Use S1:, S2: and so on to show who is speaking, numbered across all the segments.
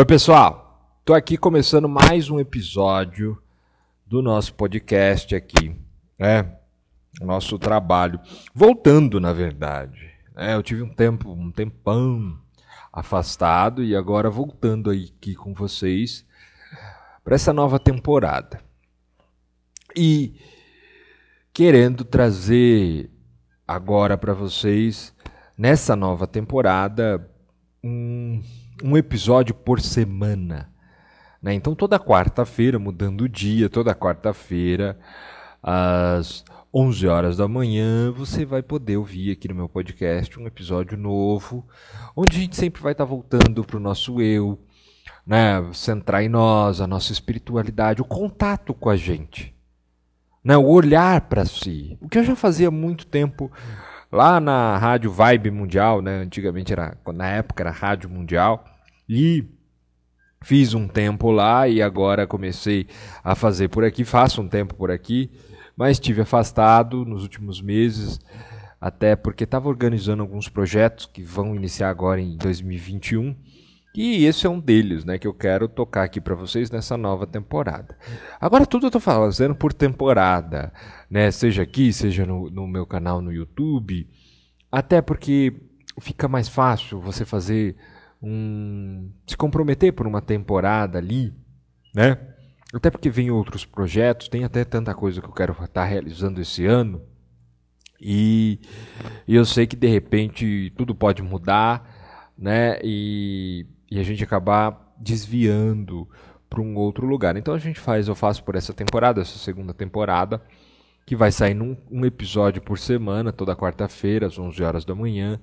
S1: Oi, pessoal. Tô aqui começando mais um episódio do nosso podcast aqui, né? Nosso trabalho. Voltando, na verdade. né? eu tive um tempo, um tempão afastado e agora voltando aqui com vocês para essa nova temporada. E querendo trazer agora para vocês nessa nova temporada um, um episódio por semana. Né? Então, toda quarta-feira, mudando o dia, toda quarta-feira, às 11 horas da manhã, você vai poder ouvir aqui no meu podcast um episódio novo, onde a gente sempre vai estar voltando para o nosso eu, né? centrar em nós, a nossa espiritualidade, o contato com a gente. Né? O olhar para si. O que eu já fazia há muito tempo lá na Rádio Vibe Mundial, né? Antigamente era, na época era Rádio Mundial. E fiz um tempo lá e agora comecei a fazer por aqui, faço um tempo por aqui, mas estive afastado nos últimos meses, até porque estava organizando alguns projetos que vão iniciar agora em 2021. E esse é um deles, né, que eu quero tocar aqui para vocês nessa nova temporada. Agora tudo eu estou fazendo por temporada, né, seja aqui, seja no, no meu canal no YouTube, até porque fica mais fácil você fazer um se comprometer por uma temporada ali, né? Até porque vem outros projetos, tem até tanta coisa que eu quero estar tá realizando esse ano. E, e eu sei que de repente tudo pode mudar, né? E e a gente acabar desviando para um outro lugar. Então a gente faz, eu faço por essa temporada, essa segunda temporada, que vai sair num, um episódio por semana, toda quarta-feira, às 11 horas da manhã.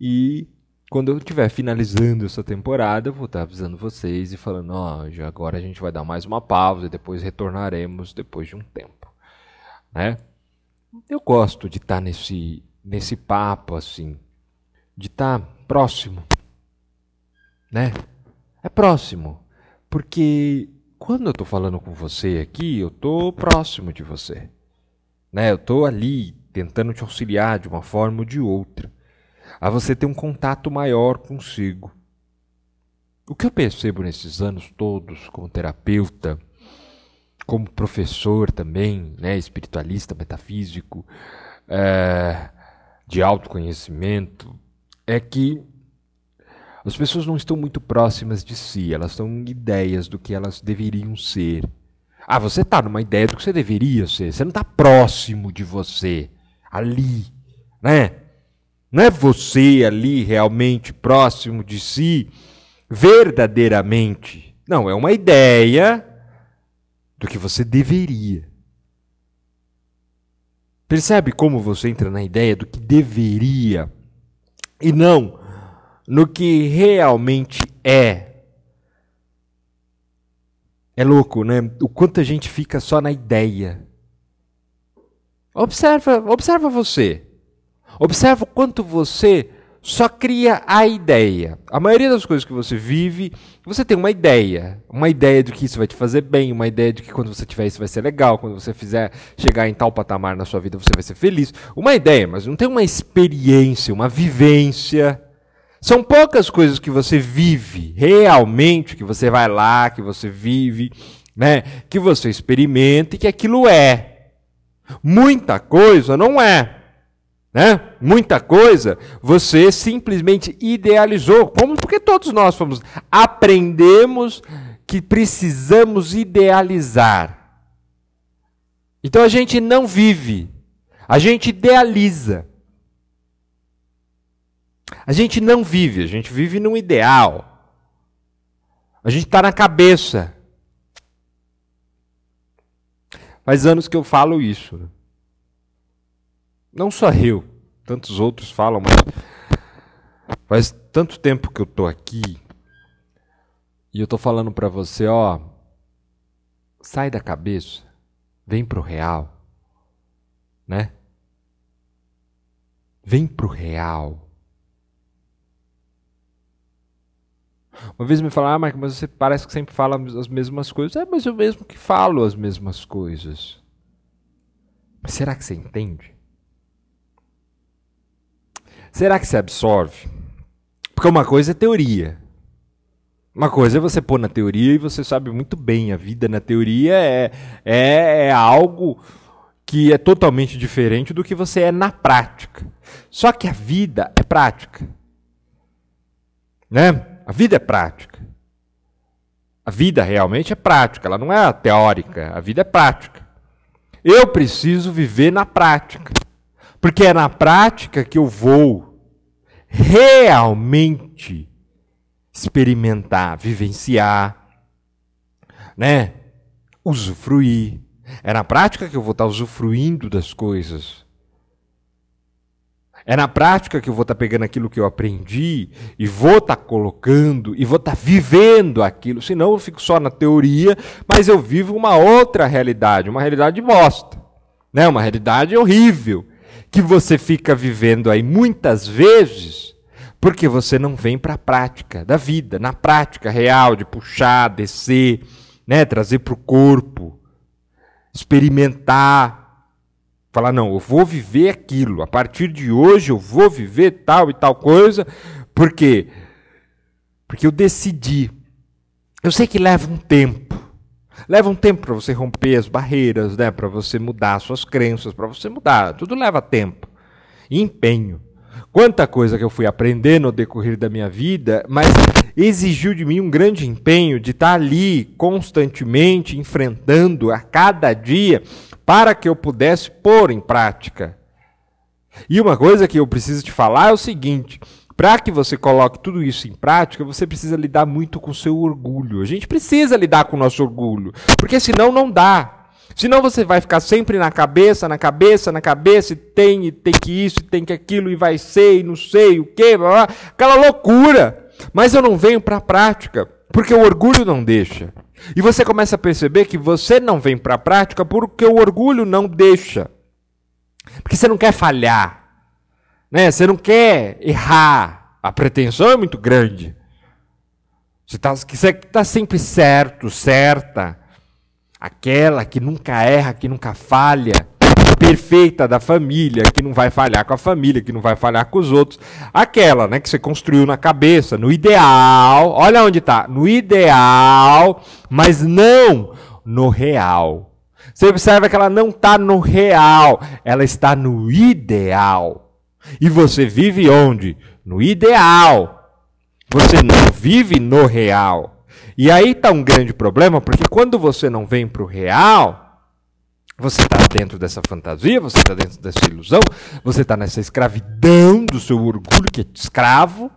S1: E quando eu estiver finalizando essa temporada, eu vou estar avisando vocês e falando, ó, oh, agora a gente vai dar mais uma pausa e depois retornaremos depois de um tempo, né? Eu gosto de estar nesse nesse papo assim, de estar próximo né? É próximo. Porque quando eu estou falando com você aqui, eu estou próximo de você. Né? Eu estou ali tentando te auxiliar de uma forma ou de outra. A você ter um contato maior consigo. O que eu percebo nesses anos todos como terapeuta, como professor também, né, espiritualista, metafísico, é, de autoconhecimento, é que as pessoas não estão muito próximas de si, elas estão em ideias do que elas deveriam ser. Ah, você está numa ideia do que você deveria ser, você não está próximo de você, ali, né? Não é você ali realmente próximo de si, verdadeiramente. Não, é uma ideia do que você deveria. Percebe como você entra na ideia do que deveria e não no que realmente é. É louco, né? O quanto a gente fica só na ideia. Observa, observa você. Observa o quanto você só cria a ideia. A maioria das coisas que você vive, você tem uma ideia. Uma ideia de que isso vai te fazer bem, uma ideia de que quando você tiver isso vai ser legal, quando você fizer chegar em tal patamar na sua vida você vai ser feliz. Uma ideia, mas não tem uma experiência, uma vivência. São poucas coisas que você vive realmente, que você vai lá, que você vive, né? Que você experimenta e que aquilo é. Muita coisa não é. Né? Muita coisa você simplesmente idealizou, como porque todos nós fomos aprendemos que precisamos idealizar. Então a gente não vive, a gente idealiza. A gente não vive, a gente vive num ideal. A gente está na cabeça. Faz anos que eu falo isso. Não só eu, tantos outros falam, mas faz tanto tempo que eu estou aqui e eu estou falando para você, ó, sai da cabeça, vem pro real, né? Vem pro real. Uma vez me falaram, ah, mas você parece que sempre fala as mesmas coisas. É, mas eu mesmo que falo as mesmas coisas. Mas será que você entende? Será que você absorve? Porque uma coisa é teoria. Uma coisa é você pôr na teoria e você sabe muito bem, a vida na teoria é, é, é algo que é totalmente diferente do que você é na prática. Só que a vida é prática. Né? A vida é prática. A vida realmente é prática, ela não é teórica, a vida é prática. Eu preciso viver na prática. Porque é na prática que eu vou realmente experimentar, vivenciar, né? Usufruir. É na prática que eu vou estar usufruindo das coisas. É na prática que eu vou estar pegando aquilo que eu aprendi e vou estar colocando e vou estar vivendo aquilo. Senão eu fico só na teoria, mas eu vivo uma outra realidade, uma realidade bosta. Né? Uma realidade horrível. Que você fica vivendo aí muitas vezes porque você não vem para a prática da vida, na prática real de puxar, descer, né? trazer para o corpo, experimentar Falar, não, eu vou viver aquilo. A partir de hoje eu vou viver tal e tal coisa. Por quê? Porque eu decidi. Eu sei que leva um tempo. Leva um tempo para você romper as barreiras, né? para você mudar suas crenças, para você mudar. Tudo leva tempo. E empenho. Quanta coisa que eu fui aprendendo no decorrer da minha vida, mas exigiu de mim um grande empenho de estar ali constantemente enfrentando a cada dia para que eu pudesse pôr em prática. E uma coisa que eu preciso te falar é o seguinte: para que você coloque tudo isso em prática, você precisa lidar muito com o seu orgulho. A gente precisa lidar com o nosso orgulho, porque senão não dá. Senão você vai ficar sempre na cabeça, na cabeça, na cabeça, e tem, e tem que isso, e tem que aquilo, e vai ser, e não sei o quê, blá, blá, aquela loucura. Mas eu não venho para a prática, porque o orgulho não deixa. E você começa a perceber que você não vem para a prática porque o orgulho não deixa. Porque você não quer falhar. Né? Você não quer errar. A pretensão é muito grande. Você está tá sempre certo, certa. Aquela que nunca erra, que nunca falha perfeita da família, que não vai falhar com a família, que não vai falhar com os outros. Aquela, né, que você construiu na cabeça, no ideal. Olha onde está, no ideal, mas não no real. Você observa que ela não está no real, ela está no ideal. E você vive onde? No ideal. Você não vive no real. E aí está um grande problema, porque quando você não vem para o real, você está dentro dessa fantasia, você está dentro dessa ilusão, você está nessa escravidão do seu orgulho, que é escravo,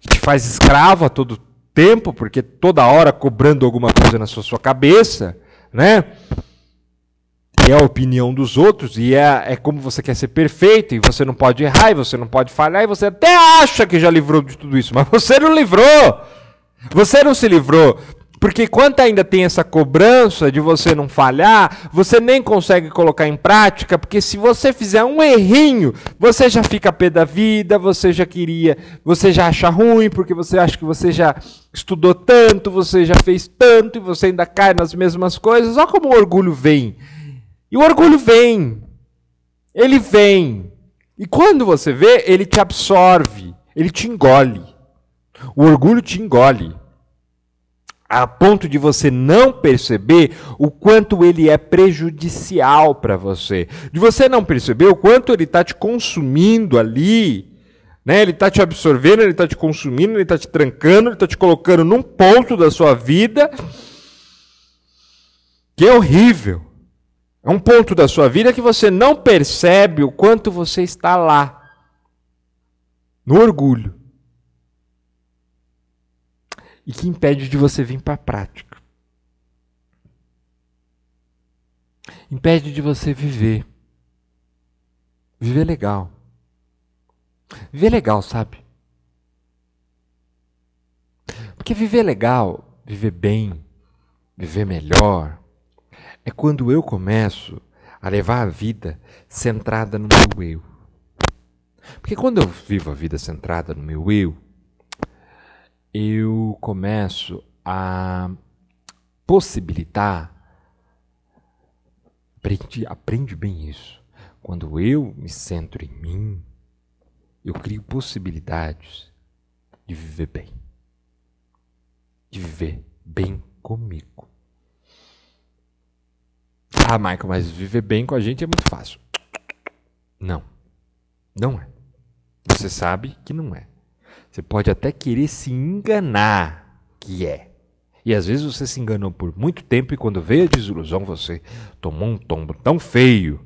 S1: que te faz escravo a todo tempo, porque toda hora cobrando alguma coisa na sua, sua cabeça, né? É a opinião dos outros, e é, é como você quer ser perfeito, e você não pode errar, e você não pode falhar, e você até acha que já livrou de tudo isso, mas você não livrou! Você não se livrou. Porque quando ainda tem essa cobrança de você não falhar, você nem consegue colocar em prática, porque se você fizer um errinho, você já fica pé da vida, você já queria, você já acha ruim, porque você acha que você já estudou tanto, você já fez tanto e você ainda cai nas mesmas coisas. Olha como o orgulho vem. E o orgulho vem. Ele vem. E quando você vê, ele te absorve, ele te engole. O orgulho te engole a ponto de você não perceber o quanto ele é prejudicial para você, de você não perceber o quanto ele está te consumindo ali, né? Ele está te absorvendo, ele está te consumindo, ele está te trancando, ele está te colocando num ponto da sua vida que é horrível. É um ponto da sua vida que você não percebe o quanto você está lá, no orgulho e que impede de você vir para a prática. Impede de você viver. Viver legal. Viver legal, sabe? Porque viver legal, viver bem, viver melhor, é quando eu começo a levar a vida centrada no meu eu. Porque quando eu vivo a vida centrada no meu eu, eu começo a possibilitar. Aprende, aprende bem isso. Quando eu me centro em mim, eu crio possibilidades de viver bem, de viver bem comigo. Ah, Michael, mas viver bem com a gente é muito fácil. Não. Não é. Você sabe que não é. Você pode até querer se enganar que é. E às vezes você se enganou por muito tempo e quando veio a desilusão você tomou um tombo tão feio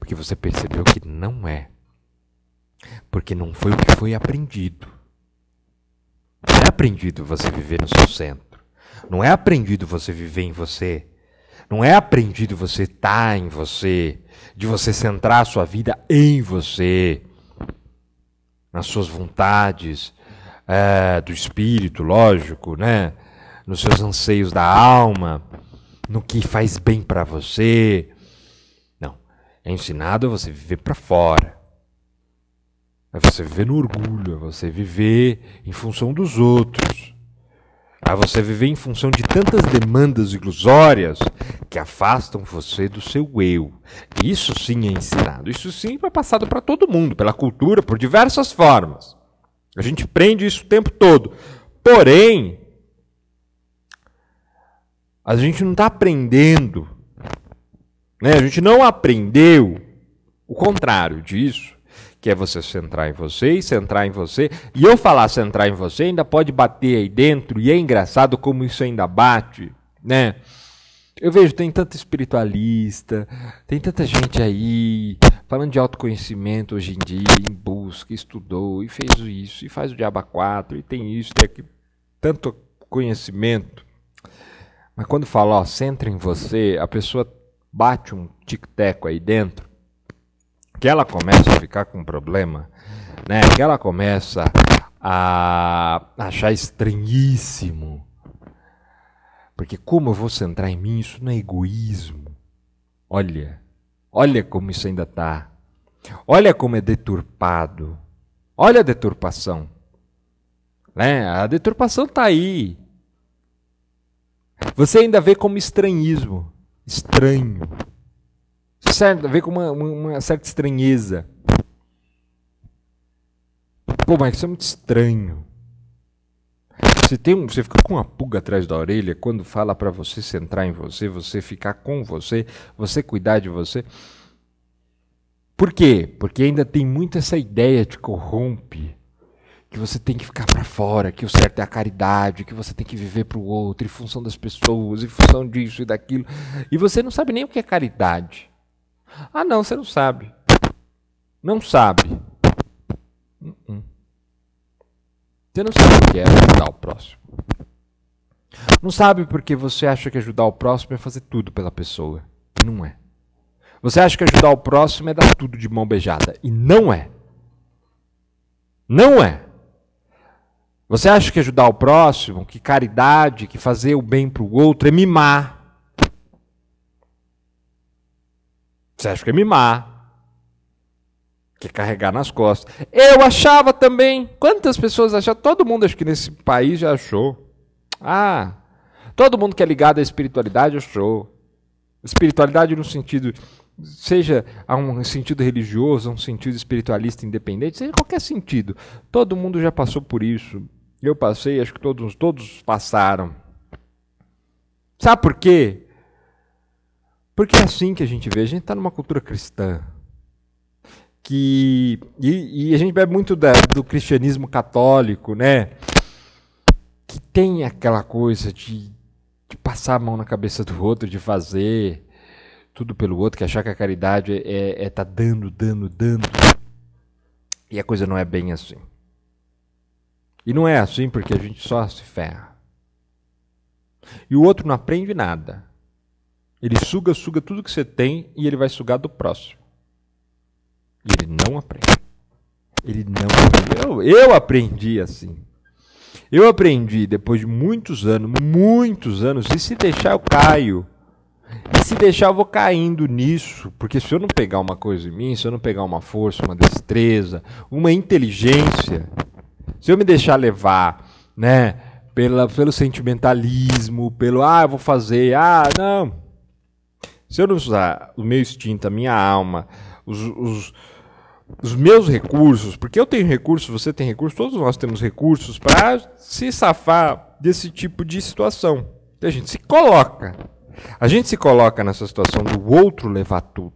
S1: porque você percebeu que não é. Porque não foi o que foi aprendido. Não é aprendido você viver no seu centro. Não é aprendido você viver em você. Não é aprendido você estar em você, de você centrar a sua vida em você, nas suas vontades é, do espírito, lógico, né? Nos seus anseios da alma, no que faz bem para você. Não, é ensinado a você viver para fora. É você viver no orgulho, é você viver em função dos outros. É você viver em função de tantas demandas ilusórias que afastam você do seu eu. Isso sim é ensinado. Isso sim é passado para todo mundo, pela cultura, por diversas formas. A gente prende isso o tempo todo. Porém, a gente não está aprendendo. Né? A gente não aprendeu o contrário disso que é você centrar em você e centrar em você. E eu falar centrar em você ainda pode bater aí dentro, e é engraçado como isso ainda bate, né? Eu vejo, tem tanto espiritualista, tem tanta gente aí falando de autoconhecimento hoje em dia, em busca, estudou e fez isso, e faz o diaba 4, e tem isso, tem aquilo, tanto conhecimento. Mas quando fala, ó, centra em você, a pessoa bate um tic-teco aí dentro, que ela começa a ficar com problema, né? Que ela começa a achar estranhíssimo. Porque como eu vou centrar em mim, isso não é egoísmo. Olha, olha como isso ainda está. Olha como é deturpado. Olha a deturpação. Né? A deturpação está aí. Você ainda vê como estranhismo. Estranho certo, vê com uma, uma, certa estranheza. Pô, mas isso é muito estranho. Você, tem um, você fica com uma pulga atrás da orelha quando fala para você centrar em você, você ficar com você, você cuidar de você. Por quê? Porque ainda tem muito essa ideia de corrompe, que você tem que ficar para fora, que o certo é a caridade, que você tem que viver para o outro, em função das pessoas, em função disso e daquilo. E você não sabe nem o que é caridade. Ah, não, você não sabe. Não sabe. Uh -uh. Você não sabe o que é ajudar o próximo. Não sabe porque você acha que ajudar o próximo é fazer tudo pela pessoa. E não é. Você acha que ajudar o próximo é dar tudo de mão beijada. E não é. Não é. Você acha que ajudar o próximo, que caridade, que fazer o bem para o outro é mimar. Você acha que é mimar? É carregar nas costas. Eu achava também. Quantas pessoas achavam? Todo mundo, acho que nesse país já achou. Ah, todo mundo que é ligado à espiritualidade achou. Espiritualidade no sentido, seja a um sentido religioso, a um sentido espiritualista independente, seja qualquer sentido. Todo mundo já passou por isso. Eu passei, acho que todos, todos passaram. Sabe por quê? Porque é assim que a gente vê. A gente está numa cultura cristã. Que, e, e a gente bebe muito da, do cristianismo católico, né? Que tem aquela coisa de, de passar a mão na cabeça do outro, de fazer tudo pelo outro, que achar que a caridade é é, é tá dando, dando, dando. E a coisa não é bem assim. E não é assim porque a gente só se ferra. E o outro não aprende nada. Ele suga, suga tudo que você tem e ele vai sugar do próximo. E ele não aprende. Ele não aprende. Eu, eu aprendi assim. Eu aprendi depois de muitos anos, muitos anos, e se deixar eu caio. E se deixar eu vou caindo nisso, porque se eu não pegar uma coisa em mim, se eu não pegar uma força, uma destreza, uma inteligência, se eu me deixar levar, né, pela, pelo sentimentalismo, pelo ah, eu vou fazer, ah, não, se eu não usar o meu instinto, a minha alma, os, os, os meus recursos, porque eu tenho recursos, você tem recursos, todos nós temos recursos para se safar desse tipo de situação. A gente se coloca. A gente se coloca nessa situação do outro levar tudo.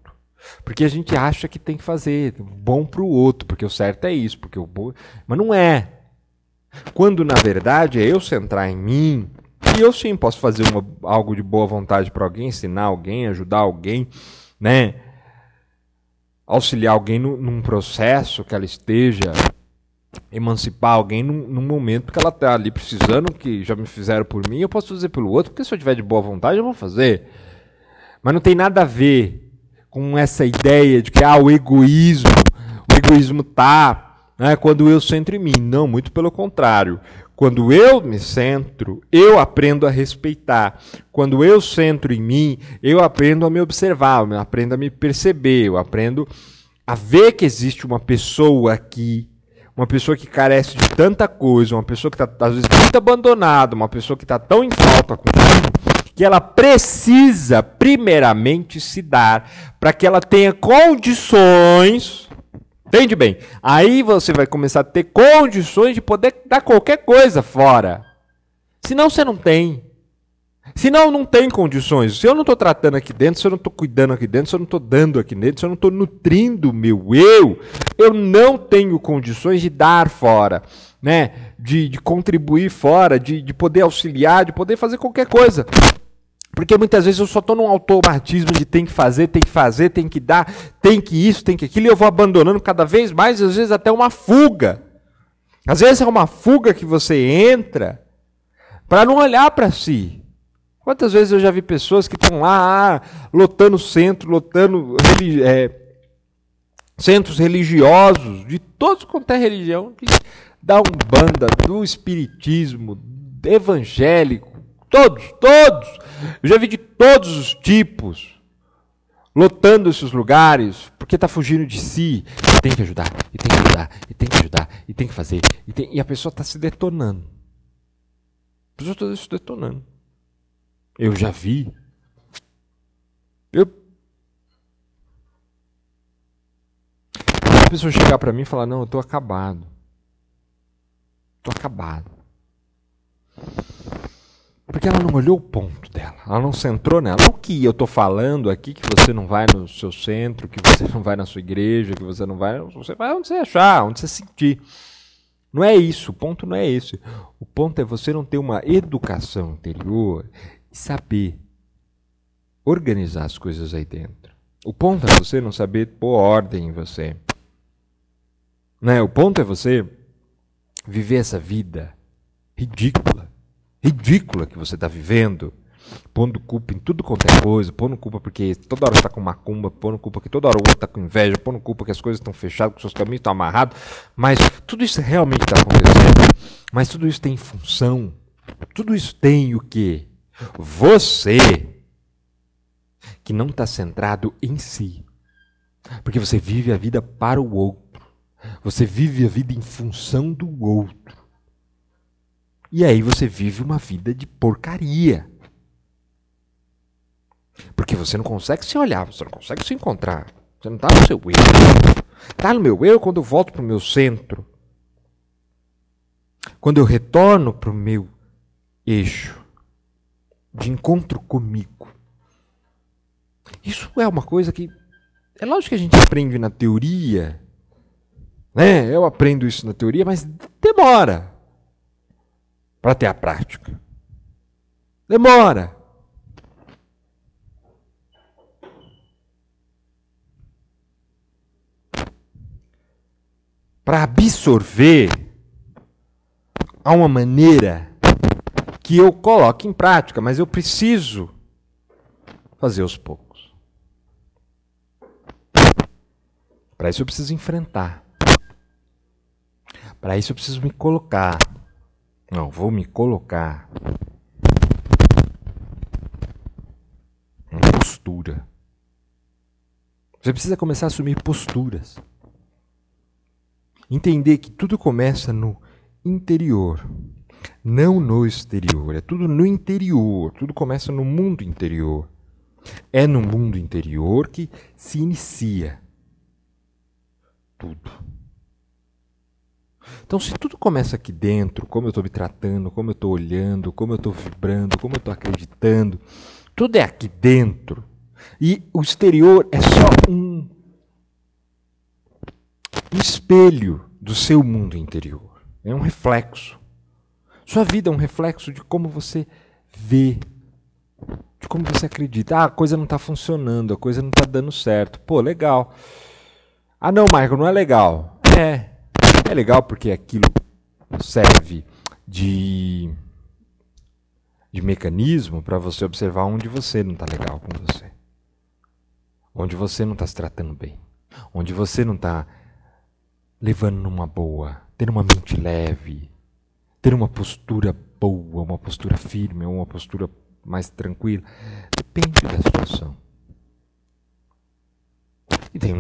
S1: Porque a gente acha que tem que fazer bom para o outro, porque o certo é isso, porque o bom... Mas não é. Quando na verdade é eu centrar em mim, e eu sim posso fazer uma, algo de boa vontade para alguém, ensinar alguém, ajudar alguém, né? Auxiliar alguém no, num processo que ela esteja emancipar alguém num, num, momento que ela está ali precisando, que já me fizeram por mim, eu posso fazer pelo outro, porque se eu tiver de boa vontade, eu vou fazer. Mas não tem nada a ver com essa ideia de que ah, o egoísmo, o egoísmo tá né, quando eu centro em mim. Não, muito pelo contrário. Quando eu me centro, eu aprendo a respeitar. Quando eu centro em mim, eu aprendo a me observar, eu aprendo a me perceber, eu aprendo a ver que existe uma pessoa aqui uma pessoa que carece de tanta coisa, uma pessoa que está às vezes muito abandonada, uma pessoa que está tão em falta com que ela precisa primeiramente se dar para que ela tenha condições. Entende bem? Aí você vai começar a ter condições de poder dar qualquer coisa fora. Senão você não tem. Senão não tem condições. Se eu não estou tratando aqui dentro, se eu não estou cuidando aqui dentro, se eu não estou dando aqui dentro, se eu não estou nutrindo o meu eu, eu não tenho condições de dar fora, né? de, de contribuir fora, de, de poder auxiliar, de poder fazer qualquer coisa. Porque muitas vezes eu só estou num automatismo de tem que fazer, tem que fazer, tem que dar, tem que isso, tem que aquilo, e eu vou abandonando cada vez mais, às vezes até uma fuga. Às vezes é uma fuga que você entra para não olhar para si. Quantas vezes eu já vi pessoas que estão lá, ah, lotando centro, lotando é, centros religiosos, de todos quanto é religião, da Umbanda, do Espiritismo, evangélico, todos, todos. Eu já vi de todos os tipos, lotando esses lugares, porque está fugindo de si. E tem que ajudar, e tem que ajudar, e tem que ajudar, e tem que fazer. E, tem... e a pessoa está se detonando. A pessoa está se detonando. Eu já vi. Eu. A pessoa chegar para mim e falar: Não, eu tô acabado. Tô acabado. Porque ela não olhou o ponto dela, ela não centrou nela. Não que eu estou falando aqui que você não vai no seu centro, que você não vai na sua igreja, que você não vai. Você vai onde você achar, onde você sentir. Não é isso, o ponto não é esse. O ponto é você não ter uma educação interior e saber organizar as coisas aí dentro. O ponto é você não saber pôr ordem em você. Né? O ponto é você viver essa vida ridícula, ridícula que você está vivendo, pondo culpa em tudo quanto é coisa, pondo culpa porque toda hora está com macumba, pondo culpa que toda hora o outro está com inveja, pondo culpa que as coisas estão fechadas, que seus caminhos estão amarrados, mas tudo isso realmente está acontecendo, mas tudo isso tem função, tudo isso tem o quê? Você que não está centrado em si. Porque você vive a vida para o outro. Você vive a vida em função do outro. E aí você vive uma vida de porcaria. Porque você não consegue se olhar, você não consegue se encontrar. Você não está no seu eu. Está no meu eu quando eu volto para o meu centro. Quando eu retorno para o meu eixo de encontro comigo. Isso é uma coisa que é lógico que a gente aprende na teoria, né? Eu aprendo isso na teoria, mas demora para ter a prática. Demora. Para absorver há uma maneira que eu coloque em prática, mas eu preciso fazer aos poucos. Para isso eu preciso enfrentar. Para isso eu preciso me colocar. Não, vou me colocar em postura. Você precisa começar a assumir posturas. Entender que tudo começa no interior não no exterior, é tudo no interior, tudo começa no mundo interior. É no mundo interior que se inicia tudo. Então, se tudo começa aqui dentro, como eu estou me tratando, como eu estou olhando, como eu estou vibrando, como eu estou acreditando, tudo é aqui dentro. E o exterior é só um, espelho do seu mundo interior. É um reflexo. Sua vida é um reflexo de como você vê, de como você acredita. Ah, a coisa não está funcionando, a coisa não está dando certo. Pô, legal. Ah, não, Michael, não é legal. É, é legal porque aquilo serve de, de mecanismo para você observar onde você não está legal com você. Onde você não está se tratando bem. Onde você não está levando numa boa, ter uma mente leve, ter uma postura boa, uma postura firme, uma postura mais tranquila. Depende da situação. E tem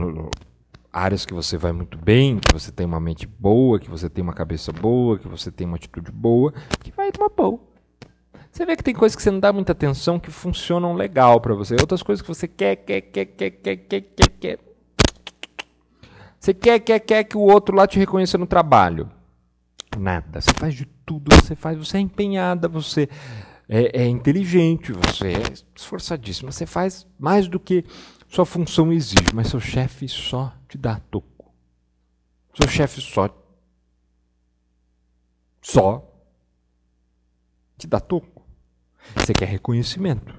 S1: áreas que você vai muito bem, que você tem uma mente boa, que você tem uma cabeça boa, que você tem uma atitude boa, que vai uma boa. Você vê que tem coisas que você não dá muita atenção que funcionam legal para você. Outras coisas que você quer, quer, quer, quer, quer, quer, quer, quer. Você quer, quer, quer que o outro lá te reconheça no trabalho. Nada. Você faz de tudo, você faz, você é empenhada, você é, é inteligente, você é esforçadíssima, você faz mais do que sua função exige, mas seu chefe só te dá toco. Seu chefe só só te dá toco. Você quer reconhecimento.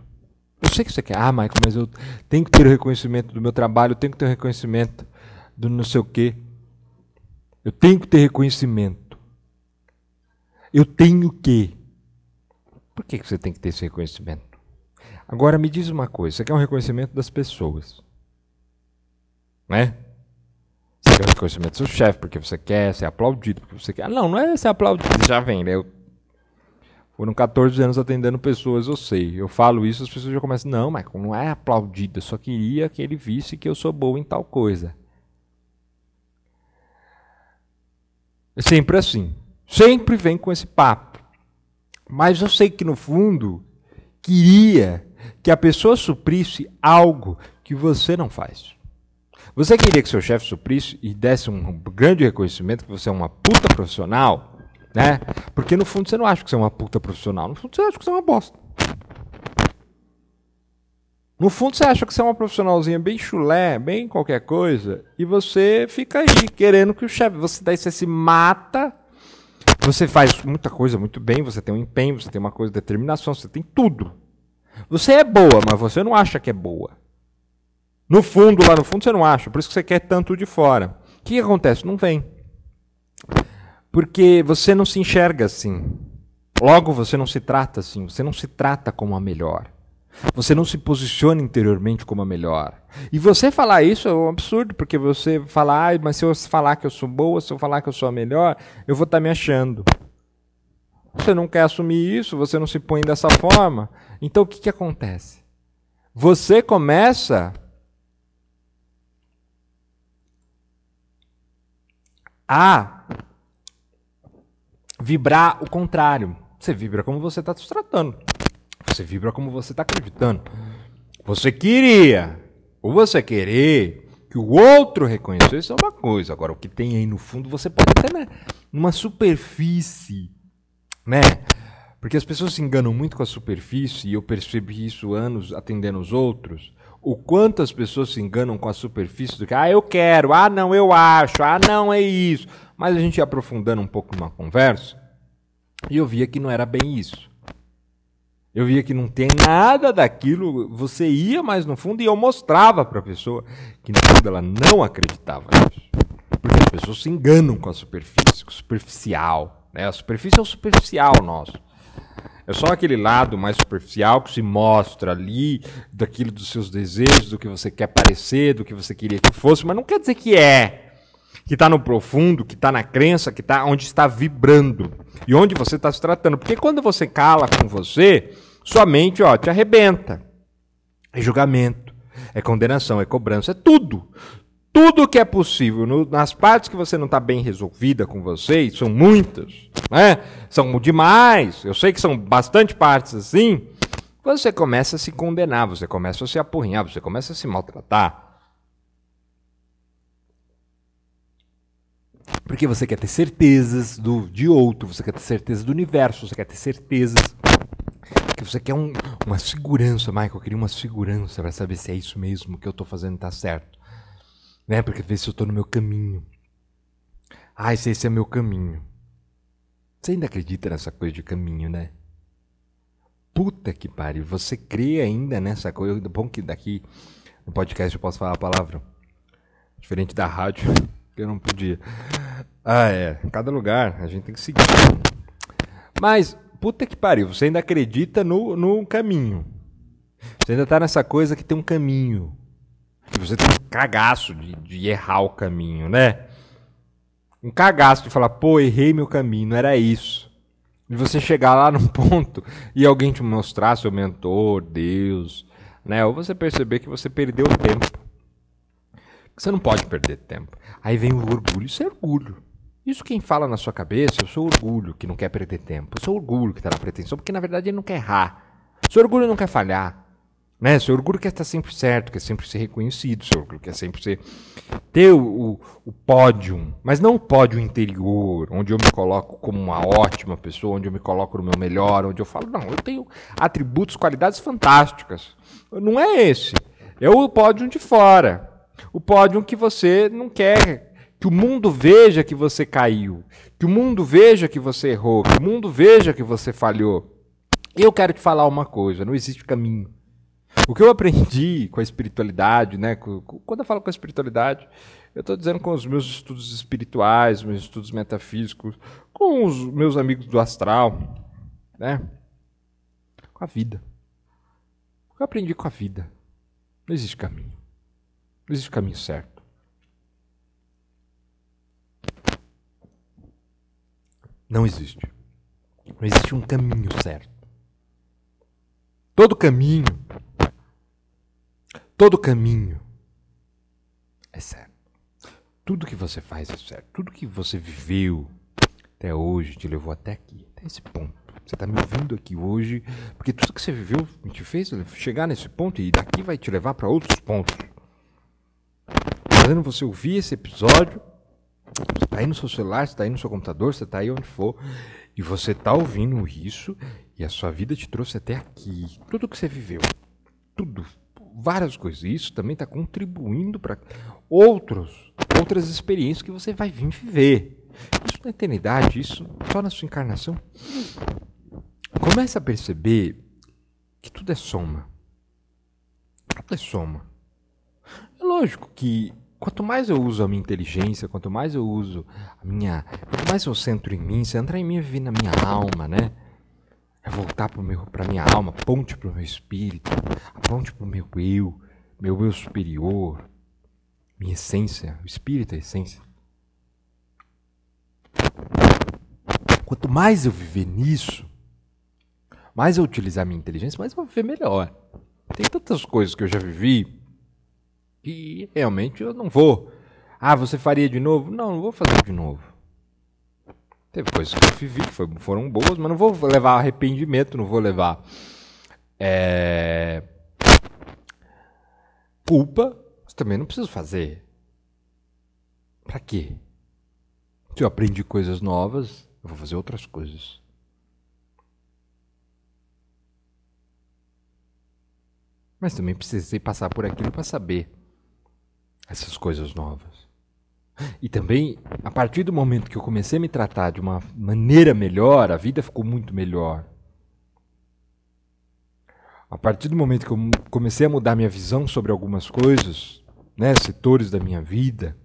S1: Eu sei que você quer. Ah, Michael, mas eu tenho que ter o reconhecimento do meu trabalho, eu tenho que ter o reconhecimento do não sei o quê. Eu tenho que ter reconhecimento. Eu tenho que. Por que você tem que ter esse reconhecimento? Agora me diz uma coisa: você quer um reconhecimento das pessoas, né? Você quer um reconhecimento do seu chefe porque você quer ser aplaudido, porque você quer. Ah, não, não é ser aplaudido, já vem, né? Eu... Foram 14 anos atendendo pessoas, eu sei. Eu falo isso, as pessoas já começam, não, mas não é aplaudido, eu só queria que ele visse que eu sou bom em tal coisa. É sempre assim. Sempre vem com esse papo. Mas eu sei que no fundo queria que a pessoa suprisse algo que você não faz. Você queria que seu chefe suprisse e desse um grande reconhecimento que você é uma puta profissional, né? Porque no fundo você não acha que você é uma puta profissional, no fundo você acha que você é uma bosta. No fundo você acha que você é uma profissionalzinha bem chulé, bem qualquer coisa, e você fica aí querendo que o chefe, você daí você se mata, você faz muita coisa muito bem, você tem um empenho, você tem uma coisa de determinação, você tem tudo. Você é boa, mas você não acha que é boa. No fundo, lá no fundo, você não acha. Por isso que você quer tanto de fora. O que, acontece? Não vem. Porque você não se enxerga assim. Logo, você não se trata assim. Você não se trata como a melhor. Você não se posiciona interiormente como a melhor. E você falar isso é um absurdo, porque você falar, ah, mas se eu falar que eu sou boa, se eu falar que eu sou a melhor, eu vou estar tá me achando. Você não quer assumir isso, você não se põe dessa forma. Então o que, que acontece? Você começa a vibrar o contrário. Você vibra como você está se tratando. Você vibra como você está acreditando. Você queria, ou você querer que o outro reconhecesse é uma coisa. Agora, o que tem aí no fundo, você pode até né, numa superfície né? Porque as pessoas se enganam muito com a superfície, e eu percebi isso anos atendendo os outros. O quanto as pessoas se enganam com a superfície do que, ah, eu quero, ah, não, eu acho, ah, não, é isso. Mas a gente ia aprofundando um pouco numa conversa, e eu via que não era bem isso. Eu via que não tem nada daquilo, você ia mais no fundo e eu mostrava para a pessoa que no fundo ela não acreditava nisso. Porque as pessoas se enganam com a superfície, com o superficial. Né? A superfície é o superficial nosso. É só aquele lado mais superficial que se mostra ali, daquilo dos seus desejos, do que você quer parecer, do que você queria que fosse, mas não quer dizer que é. Que está no profundo, que está na crença, que está onde está vibrando e onde você está se tratando. Porque quando você cala com você, sua mente ó, te arrebenta. É julgamento, é condenação, é cobrança, é tudo tudo que é possível, no, nas partes que você não está bem resolvida com você, são muitas, né? são demais, eu sei que são bastante partes assim, você começa a se condenar, você começa a se apurrinhar, você começa a se maltratar. Porque você quer ter certezas do, de outro, você quer ter certeza do universo, você quer ter certezas. Que você quer um, uma segurança, Michael. Eu queria uma segurança para saber se é isso mesmo que eu estou fazendo está certo. Né? Porque ver se eu estou no meu caminho. Ah, se esse é meu caminho. Você ainda acredita nessa coisa de caminho, né? Puta que pariu. Você crê ainda nessa coisa? Bom que daqui no podcast eu posso falar a palavra. Diferente da rádio, que eu não podia. Ah, é. Cada lugar a gente tem que seguir. Mas, puta que pariu. Você ainda acredita no, no caminho. Você ainda tá nessa coisa que tem um caminho. Que você tem um cagaço de, de errar o caminho, né? um cagaço de falar, pô, errei meu caminho, não era isso. E você chegar lá num ponto e alguém te mostrar seu mentor, Deus, né? Ou você perceber que você perdeu tempo. Você não pode perder tempo. Aí vem o orgulho. Isso é orgulho. Isso quem fala na sua cabeça o seu orgulho que não quer perder tempo. O seu orgulho que está na pretensão, porque na verdade ele não quer errar. Seu orgulho não quer falhar. Né? Seu orgulho quer estar sempre certo, quer sempre ser reconhecido, seu orgulho quer sempre ser, ter o, o, o pódio, mas não o pódio interior, onde eu me coloco como uma ótima pessoa, onde eu me coloco no meu melhor, onde eu falo, não, eu tenho atributos, qualidades fantásticas. Não é esse. É o pódio de fora. O pódio que você não quer que o mundo veja que você caiu, que o mundo veja que você errou, que o mundo veja que você falhou. Eu quero te falar uma coisa: não existe caminho. O que eu aprendi com a espiritualidade, né? Quando eu falo com a espiritualidade, eu estou dizendo com os meus estudos espirituais, meus estudos metafísicos, com os meus amigos do astral, né? Com a vida. O que eu aprendi com a vida? Não existe caminho. Não existe caminho certo. Não existe. Não existe um caminho certo. Todo caminho Todo caminho é certo. Tudo que você faz é certo. Tudo que você viveu até hoje te levou até aqui, até esse ponto. Você está me ouvindo aqui hoje, porque tudo que você viveu te fez chegar nesse ponto e daqui vai te levar para outros pontos. Fazendo você ouvir esse episódio, você está aí no seu celular, você está aí no seu computador, você está aí onde for, e você está ouvindo isso e a sua vida te trouxe até aqui. Tudo que você viveu, tudo várias coisas. Isso também está contribuindo para outros, outras experiências que você vai vir viver. Isso na eternidade, isso só na sua encarnação. Começa a perceber que tudo é soma. Tudo é soma. É lógico que quanto mais eu uso a minha inteligência, quanto mais eu uso a minha. Quanto mais eu centro em mim, centrar em mim é viver na minha alma, né? É voltar para minha alma, ponte para o meu espírito, ponte para o meu eu, meu eu superior, minha essência, o espírito é a essência. Quanto mais eu viver nisso, mais eu utilizar minha inteligência, mais eu vou viver melhor. Tem tantas coisas que eu já vivi que realmente eu não vou. Ah, você faria de novo? Não, não vou fazer de novo. Teve coisas que eu vivi que foram boas, mas não vou levar arrependimento, não vou levar é, culpa, mas também não preciso fazer. Para quê? Se eu aprendi coisas novas, eu vou fazer outras coisas. Mas também precisei passar por aquilo para saber essas coisas novas. E também, a partir do momento que eu comecei a me tratar de uma maneira melhor, a vida ficou muito melhor. A partir do momento que eu comecei a mudar minha visão sobre algumas coisas, né, setores da minha vida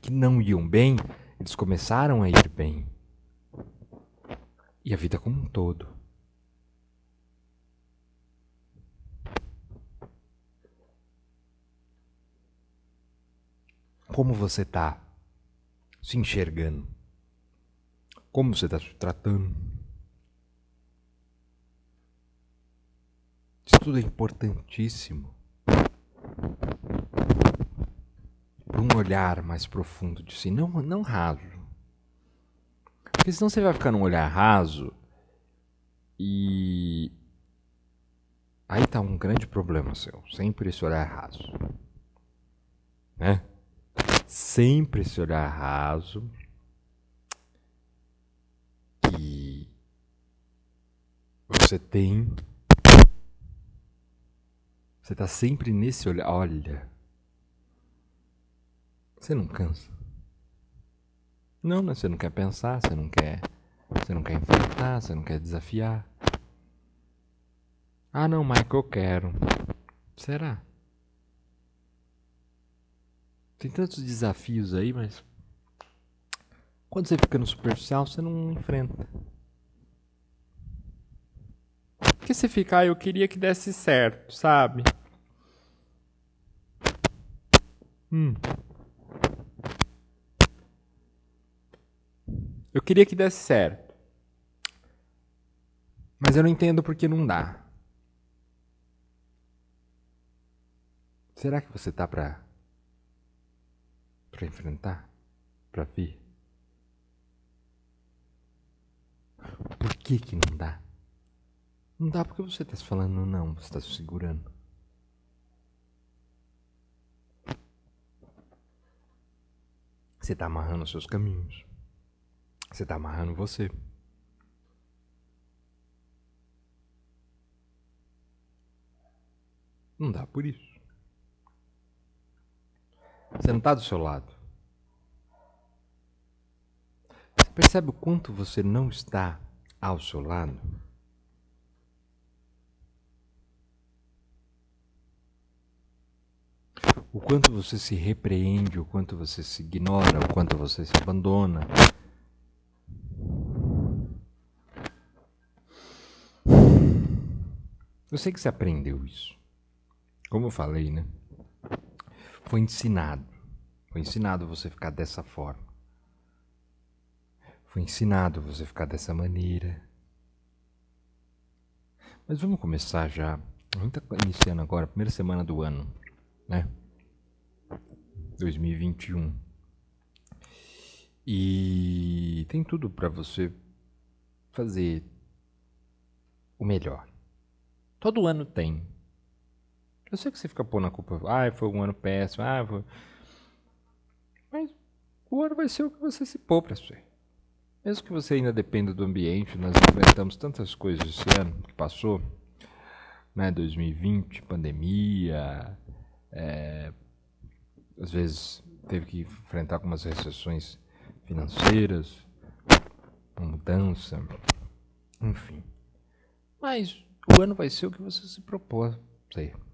S1: que não iam bem, eles começaram a ir bem. E a vida como um todo. Como você está se enxergando? Como você está se tratando? Isso tudo é importantíssimo. Um olhar mais profundo de si, não, não raso. Porque senão você vai ficar num olhar raso e aí está um grande problema seu. Sempre esse olhar raso. Né? Sempre esse olhar raso que você tem. Você está sempre nesse olhar. Olha. Você não cansa. Não, né? Você não quer pensar, você não quer. Você não quer enfrentar, você não quer desafiar. Ah, não, Michael, eu quero. Será? Tem tantos desafios aí, mas. Quando você fica no superficial, você não enfrenta. Porque você fica, ah, eu queria que desse certo, sabe? Hum. Eu queria que desse certo. Mas eu não entendo porque não dá. Será que você tá pra. Pra enfrentar? Pra vir? Por que que não dá? Não dá porque você tá se falando não, você tá se segurando. Você tá amarrando os seus caminhos. Você está amarrando você. Não dá por isso. Você não está do seu lado. Você percebe o quanto você não está ao seu lado? O quanto você se repreende, o quanto você se ignora, o quanto você se abandona, Eu sei que você aprendeu isso. Como eu falei, né? Foi ensinado. Foi ensinado você ficar dessa forma. Foi ensinado você ficar dessa maneira. Mas vamos começar já. A gente está iniciando agora, primeira semana do ano, né? 2021. E tem tudo para você fazer o melhor. Todo ano tem. Eu sei que você fica pondo a culpa. Ah, foi um ano péssimo. Ah, foi... Mas o ano vai ser o que você se pôr para ser. Mesmo que você ainda dependa do ambiente, nós enfrentamos tantas coisas esse ano que passou, né? 2020, pandemia, é, às vezes teve que enfrentar algumas recessões financeiras, mudança, enfim. Mas o ano vai ser o que você se propôs ser.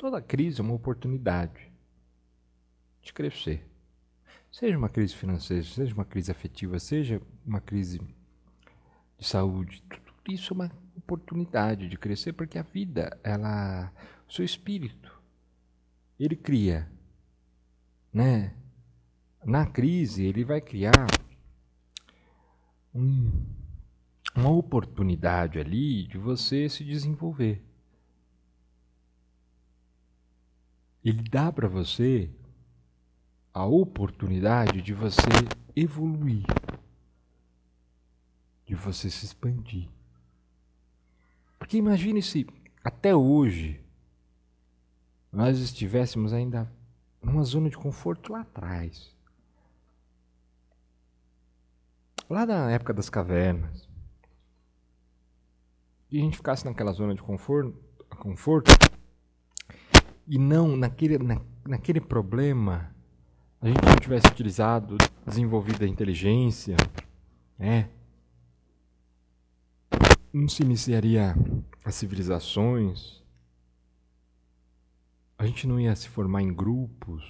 S1: Toda crise é uma oportunidade de crescer. Seja uma crise financeira, seja uma crise afetiva, seja uma crise de saúde, tudo isso é uma oportunidade de crescer, porque a vida, ela, o seu espírito, ele cria, né? Na crise, ele vai criar um uma oportunidade ali de você se desenvolver. Ele dá para você a oportunidade de você evoluir, de você se expandir. Porque imagine se até hoje nós estivéssemos ainda numa zona de conforto lá atrás. Lá na época das cavernas e a gente ficasse naquela zona de conforto, conforto e não naquele, na, naquele problema a gente não tivesse utilizado, desenvolvido a inteligência, né? não se iniciaria as civilizações, a gente não ia se formar em grupos,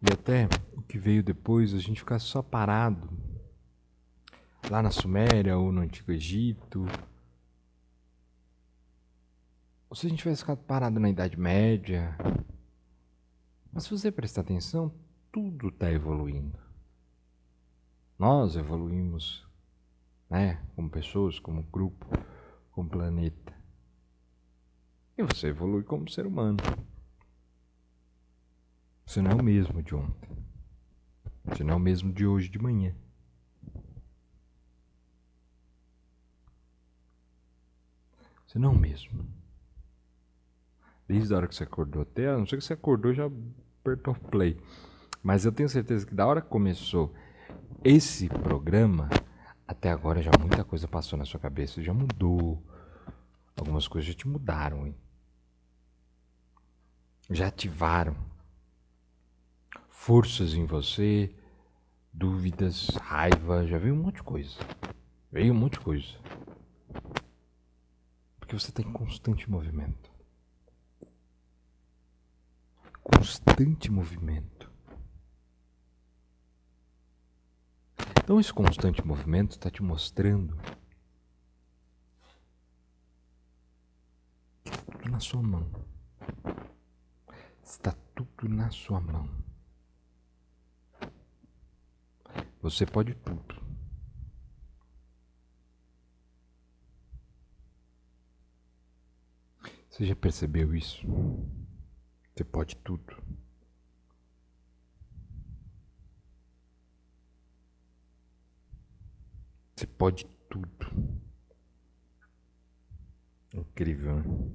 S1: e até o que veio depois, a gente ficasse só parado lá na Suméria ou no Antigo Egito, ou se a gente tivesse ficado parado na Idade Média. Mas se você prestar atenção, tudo está evoluindo. Nós evoluímos, né? Como pessoas, como grupo, como planeta. E você evolui como ser humano. Você não é o mesmo de ontem. Você não é o mesmo de hoje de manhã. Você não é o mesmo. Desde a hora que você acordou até, a não ser que você acordou já apertou play. Mas eu tenho certeza que da hora que começou esse programa, até agora já muita coisa passou na sua cabeça, já mudou. Algumas coisas já te mudaram, hein? Já ativaram forças em você, dúvidas, raiva, já veio um monte de coisa. Veio um monte de coisa. Porque você está em constante movimento. Constante movimento. Então, esse constante movimento está te mostrando que tudo na sua mão. Está tudo na sua mão. Você pode tudo. Você já percebeu isso? Você pode tudo. Você pode tudo. Incrível, né?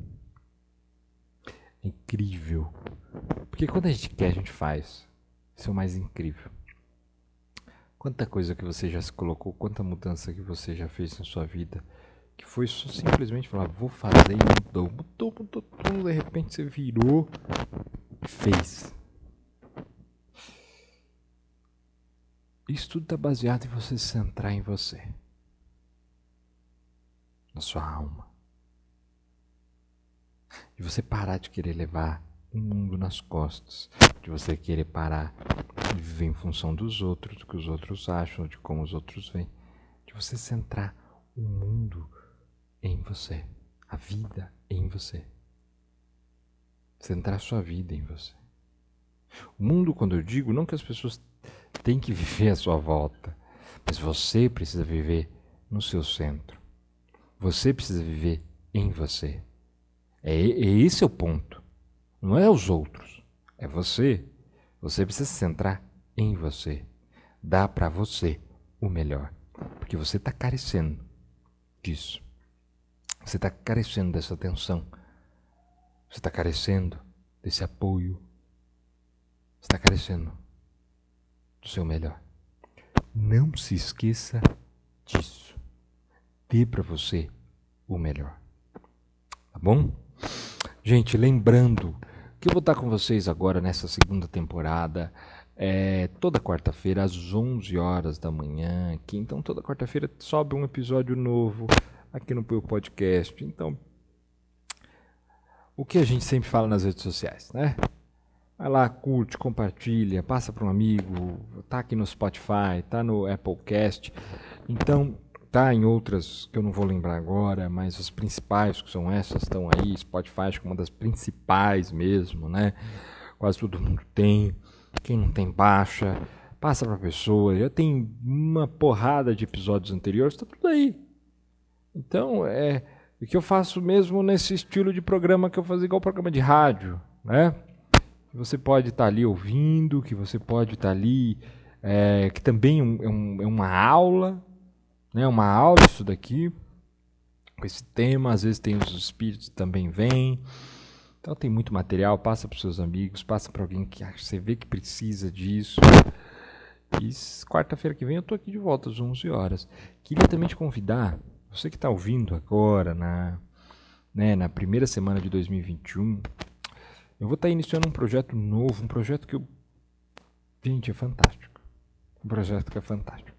S1: Incrível. Porque quando a gente quer, a gente faz. Isso é o mais incrível. Quanta coisa que você já se colocou, quanta mudança que você já fez na sua vida, que foi só simplesmente falar, vou fazer e mudou. Mudou, mudou tudo, de repente você virou e fez. Isso tudo está baseado em você se centrar em você, na sua alma. De você parar de querer levar o mundo nas costas, de você querer parar de viver em função dos outros, do que os outros acham, de como os outros veem, de você centrar o mundo em você, a vida em você. Centrar sua vida em você. O mundo, quando eu digo, não que as pessoas têm que viver à sua volta, mas você precisa viver no seu centro. Você precisa viver em você. É, é esse é o ponto. Não é os outros, é você. Você precisa se centrar em você. Dá para você o melhor, porque você está carecendo disso. Você está carecendo dessa atenção. Você está carecendo desse apoio. Você está carecendo do seu melhor. Não se esqueça disso. Dê para você o melhor. Tá bom? Gente, lembrando que eu vou estar com vocês agora nessa segunda temporada. É, toda quarta-feira às 11 horas da manhã aqui. Então, toda quarta-feira sobe um episódio novo aqui no meu podcast. Então, o que a gente sempre fala nas redes sociais, né? Vai lá, curte, compartilha, passa para um amigo, tá aqui no Spotify, tá no Applecast. Então, tá em outras que eu não vou lembrar agora, mas as principais que são essas estão aí. Spotify acho que é uma das principais mesmo, né? Quase todo mundo tem. Quem não tem, baixa. Passa para pessoa. Já tem uma porrada de episódios anteriores, tá tudo aí. Então, é o que eu faço mesmo nesse estilo de programa que eu fazia igual programa de rádio, né? Você pode estar tá ali ouvindo, que você pode estar tá ali, é, que também é, um, é, uma aula, né? Uma aula isso daqui, com esse tema. Às vezes tem os espíritos que também vêm. Então tem muito material, passa para os seus amigos, passa para alguém que você vê que precisa disso. E quarta-feira que vem eu estou aqui de volta às 11 horas. Queria também te convidar você que está ouvindo agora, na, né, na primeira semana de 2021, eu vou estar tá iniciando um projeto novo, um projeto que eu. Gente, é fantástico. Um projeto que é fantástico.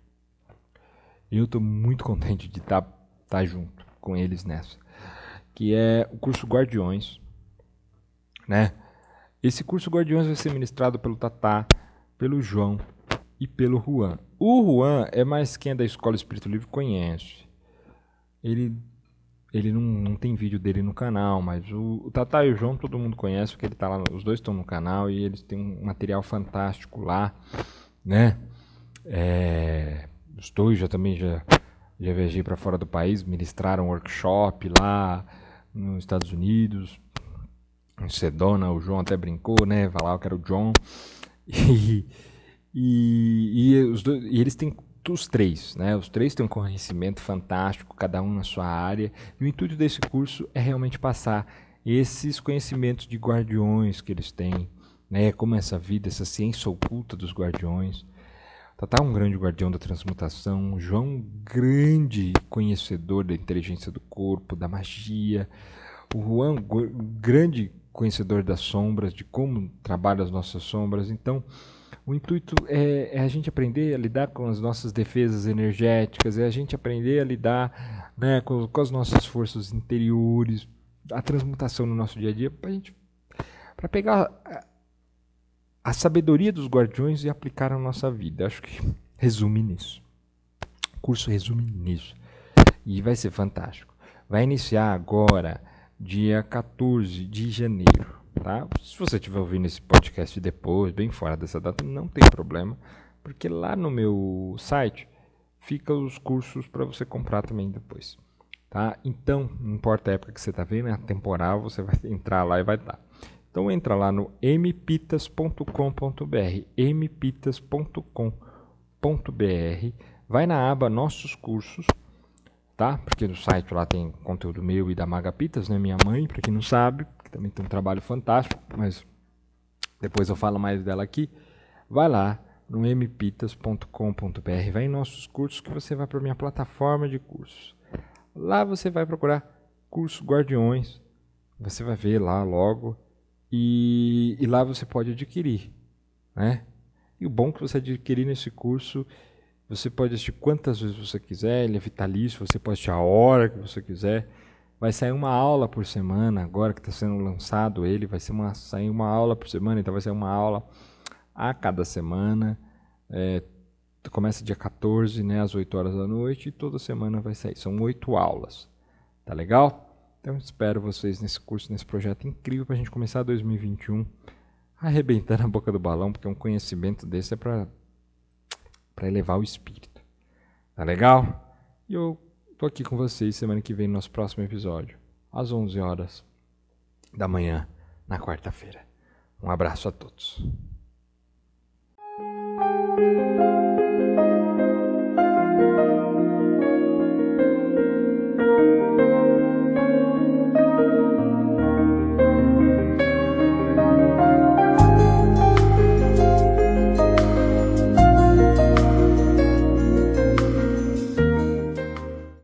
S1: Eu estou muito contente de estar tá, tá junto com eles nessa. Que é o curso Guardiões. Né? Esse curso Guardiões vai ser ministrado pelo Tatá, pelo João e pelo Juan. O Juan é mais quem é da Escola Espírito Livre conhece. Ele ele não, não tem vídeo dele no canal, mas o, o Tata e o João todo mundo conhece, porque ele tá lá, os dois estão no canal e eles têm um material fantástico lá, né? É, os dois já também já, já viajei para fora do país, ministraram um workshop lá nos Estados Unidos, em Sedona, o João até brincou, né? Lá, eu quero o John. E, e, e, os dois, e eles têm os três, né? Os três têm um conhecimento fantástico, cada um na sua área. E o intuito desse curso é realmente passar esses conhecimentos de guardiões que eles têm, né? Como essa vida, essa ciência oculta dos guardiões. Tatá é um grande guardião da transmutação, João um grande conhecedor da inteligência do corpo, da magia, o Juan grande conhecedor das sombras, de como trabalha as nossas sombras. Então, o intuito é, é, a gente aprender a lidar com as nossas defesas energéticas, é a gente aprender a lidar né, com, com as nossas forças interiores, a transmutação no nosso dia a dia, para gente para pegar a, a sabedoria dos guardiões e aplicar na nossa vida. Acho que resume nisso. O curso resume nisso. E vai ser fantástico. Vai iniciar agora, dia 14 de janeiro. Tá? Se você estiver ouvindo esse podcast depois, bem fora dessa data, não tem problema, porque lá no meu site fica os cursos para você comprar também depois. Tá? Então, não importa a época que você está vendo, é temporal, você vai entrar lá e vai estar. Então entra lá no mpitas.com.br, mpitas.com.br, vai na aba Nossos Cursos, tá? Porque no site lá tem conteúdo meu e da Magapitas, né? Minha mãe, para quem não sabe, também tem um trabalho fantástico, mas depois eu falo mais dela aqui. Vai lá no mpitas.com.br, vai em nossos cursos que você vai para minha plataforma de cursos. Lá você vai procurar curso Guardiões, você vai ver lá logo e, e lá você pode adquirir, né? E o bom que você adquirir nesse curso, você pode assistir quantas vezes você quiser, ele é vitalício, você pode assistir a hora que você quiser. Vai sair uma aula por semana, agora que está sendo lançado ele, vai ser uma, sair uma aula por semana, então vai ser uma aula a cada semana. É, começa dia 14, né, às 8 horas da noite, e toda semana vai sair. São oito aulas. Tá legal? Então espero vocês nesse curso, nesse projeto incrível para a gente começar 2021 arrebentando a boca do balão, porque um conhecimento desse é para elevar o espírito. Tá legal? E eu tô aqui com vocês semana que vem no nosso próximo episódio, às 11 horas da manhã, na quarta-feira. Um abraço a todos.